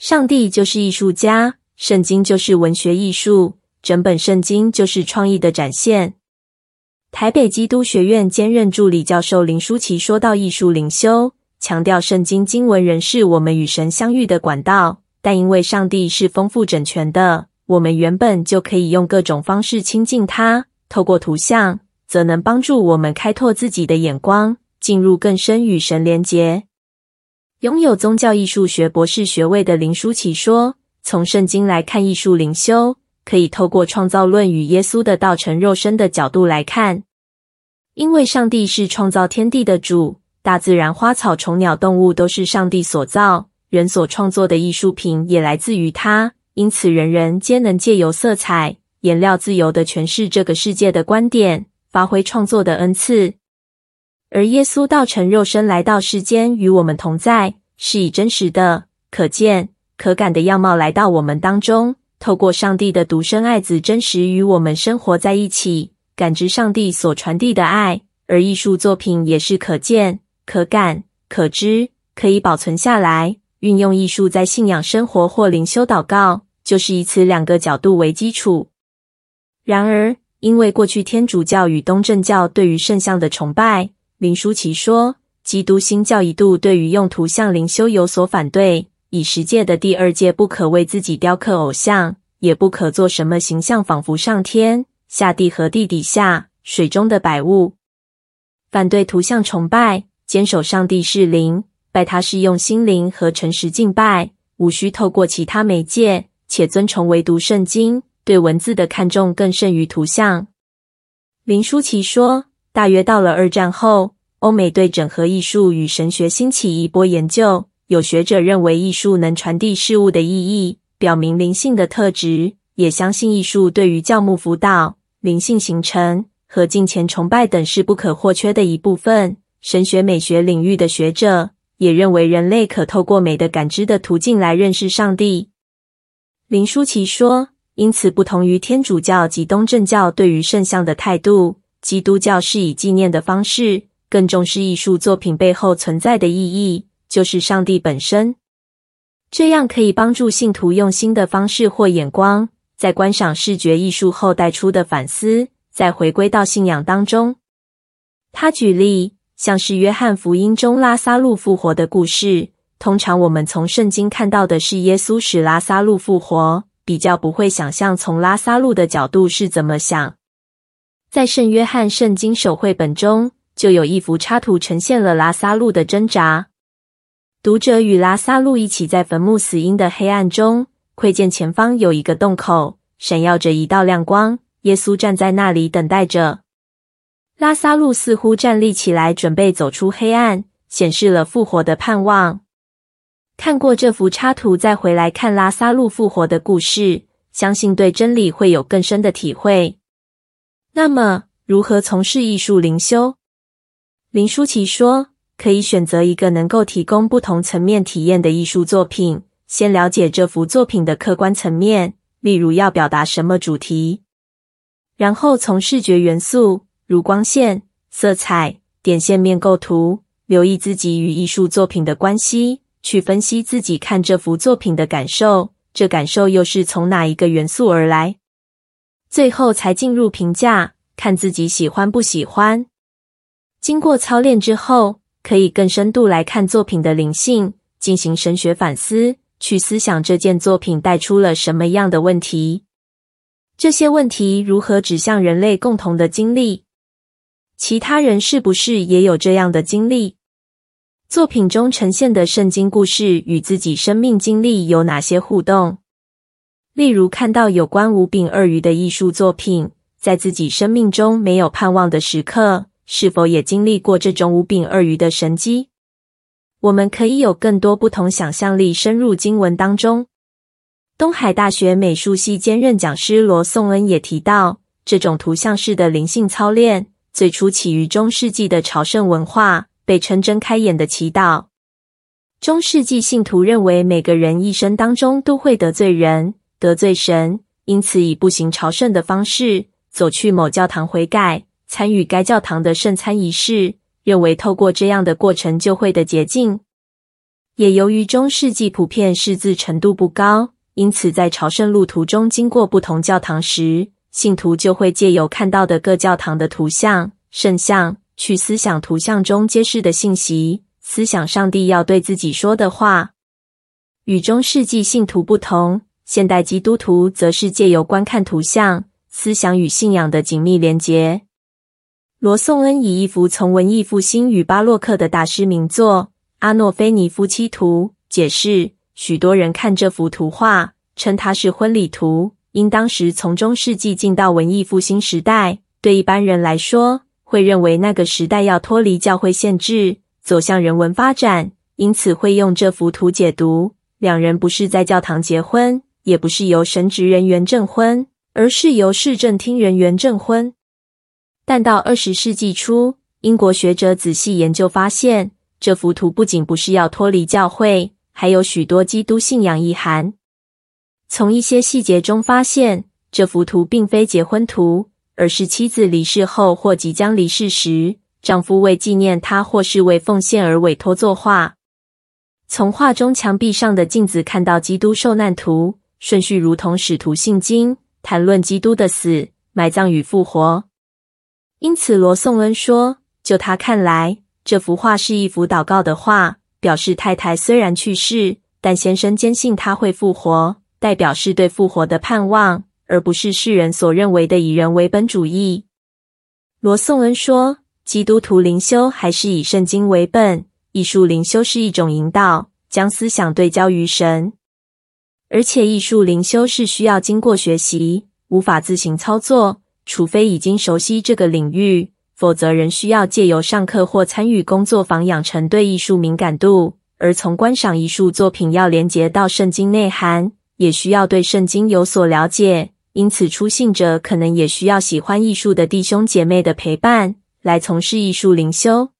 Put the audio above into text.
上帝就是艺术家，圣经就是文学艺术，整本圣经就是创意的展现。台北基督学院兼任助理教授林舒淇说到：“艺术灵修强调圣经经文仍是我们与神相遇的管道，但因为上帝是丰富整全的，我们原本就可以用各种方式亲近他。透过图像，则能帮助我们开拓自己的眼光，进入更深与神连结。”拥有宗教艺术学博士学位的林舒淇说：“从圣经来看艺术灵修。”可以透过创造论与耶稣的道成肉身的角度来看，因为上帝是创造天地的主，大自然花草虫鸟动物都是上帝所造，人所创作的艺术品也来自于他，因此人人皆能借由色彩、颜料自由地诠释这个世界的观点，发挥创作的恩赐。而耶稣道成肉身来到世间与我们同在，是以真实的、可见、可感的样貌来到我们当中。透过上帝的独生爱子真实与我们生活在一起，感知上帝所传递的爱，而艺术作品也是可见、可感、可知，可以保存下来。运用艺术在信仰生活或灵修祷告，就是以此两个角度为基础。然而，因为过去天主教与东正教对于圣像的崇拜，林舒淇说，基督新教一度对于用图像灵修有所反对。以十诫的第二诫不可为自己雕刻偶像，也不可做什么形象，仿佛上天、下地和地底下、水中的百物。反对图像崇拜，坚守上帝是灵，拜他是用心灵和诚实敬拜，无需透过其他媒介，且尊崇唯独圣经，对文字的看重更胜于图像。林舒淇说，大约到了二战后，欧美对整合艺术与神学兴起一波研究。有学者认为，艺术能传递事物的意义，表明灵性的特质，也相信艺术对于教牧辅导、灵性形成和敬虔崇拜等是不可或缺的一部分。神学美学领域的学者也认为，人类可透过美的感知的途径来认识上帝。林舒淇说：“因此，不同于天主教及东正教对于圣像的态度，基督教是以纪念的方式，更重视艺术作品背后存在的意义。”就是上帝本身，这样可以帮助信徒用新的方式或眼光，在观赏视觉艺术后带出的反思，再回归到信仰当中。他举例，像是约翰福音中拉撒路复活的故事。通常我们从圣经看到的是耶稣使拉撒路复活，比较不会想象从拉撒路的角度是怎么想。在圣约翰圣经手绘本中，就有一幅插图呈现了拉撒路的挣扎。读者与拉撒路一起在坟墓死因的黑暗中，窥见前方有一个洞口，闪耀着一道亮光。耶稣站在那里等待着。拉撒路似乎站立起来，准备走出黑暗，显示了复活的盼望。看过这幅插图，再回来看拉撒路复活的故事，相信对真理会有更深的体会。那么，如何从事艺术灵修？林舒淇说。可以选择一个能够提供不同层面体验的艺术作品，先了解这幅作品的客观层面，例如要表达什么主题，然后从视觉元素如光线、色彩、点线面构图，留意自己与艺术作品的关系，去分析自己看这幅作品的感受，这感受又是从哪一个元素而来，最后才进入评价，看自己喜欢不喜欢。经过操练之后，可以更深度来看作品的灵性，进行神学反思，去思想这件作品带出了什么样的问题？这些问题如何指向人类共同的经历？其他人是不是也有这样的经历？作品中呈现的圣经故事与自己生命经历有哪些互动？例如，看到有关五饼二鱼的艺术作品，在自己生命中没有盼望的时刻。是否也经历过这种五饼二鱼的神迹？我们可以有更多不同想象力，深入经文当中。东海大学美术系兼任讲师罗颂恩也提到，这种图像式的灵性操练最初起于中世纪的朝圣文化，被称睁开眼的祈祷。中世纪信徒认为，每个人一生当中都会得罪人、得罪神，因此以步行朝圣的方式走去某教堂悔改。参与该教堂的圣餐仪式，认为透过这样的过程就会的捷径。也由于中世纪普遍识字程度不高，因此在朝圣路途中经过不同教堂时，信徒就会借由看到的各教堂的图像、圣像，去思想图像中揭示的信息，思想上帝要对自己说的话。与中世纪信徒不同，现代基督徒则是借由观看图像，思想与信仰的紧密连结。罗颂恩以一幅从文艺复兴与巴洛克的大师名作《阿诺菲尼夫妻图》解释，许多人看这幅图画，称它是婚礼图。因当时从中世纪进到文艺复兴时代，对一般人来说，会认为那个时代要脱离教会限制，走向人文发展，因此会用这幅图解读。两人不是在教堂结婚，也不是由神职人员证婚，而是由市政厅人员证婚。但到二十世纪初，英国学者仔细研究发现，这幅图不仅不是要脱离教会，还有许多基督信仰意涵。从一些细节中发现，这幅图并非结婚图，而是妻子离世后或即将离世时，丈夫为纪念她或是为奉献而委托作画。从画中墙壁上的镜子看到基督受难图，顺序如同使徒信经，谈论基督的死、埋葬与复活。因此，罗颂恩说，就他看来，这幅画是一幅祷告的画，表示太太虽然去世，但先生坚信她会复活，代表是对复活的盼望，而不是世人所认为的以人为本主义。罗颂恩说，基督徒灵修还是以圣经为本。艺术灵修是一种引导，将思想对焦于神，而且艺术灵修是需要经过学习，无法自行操作，除非已经熟悉这个领域，否则仍需要借由上课或参与工作坊养成对艺术敏感度。而从观赏艺术作品要连结到圣经内涵，也需要对圣经有所了解。因此，出信者可能也需要喜欢艺术的弟兄姐妹的陪伴，来从事艺术灵修。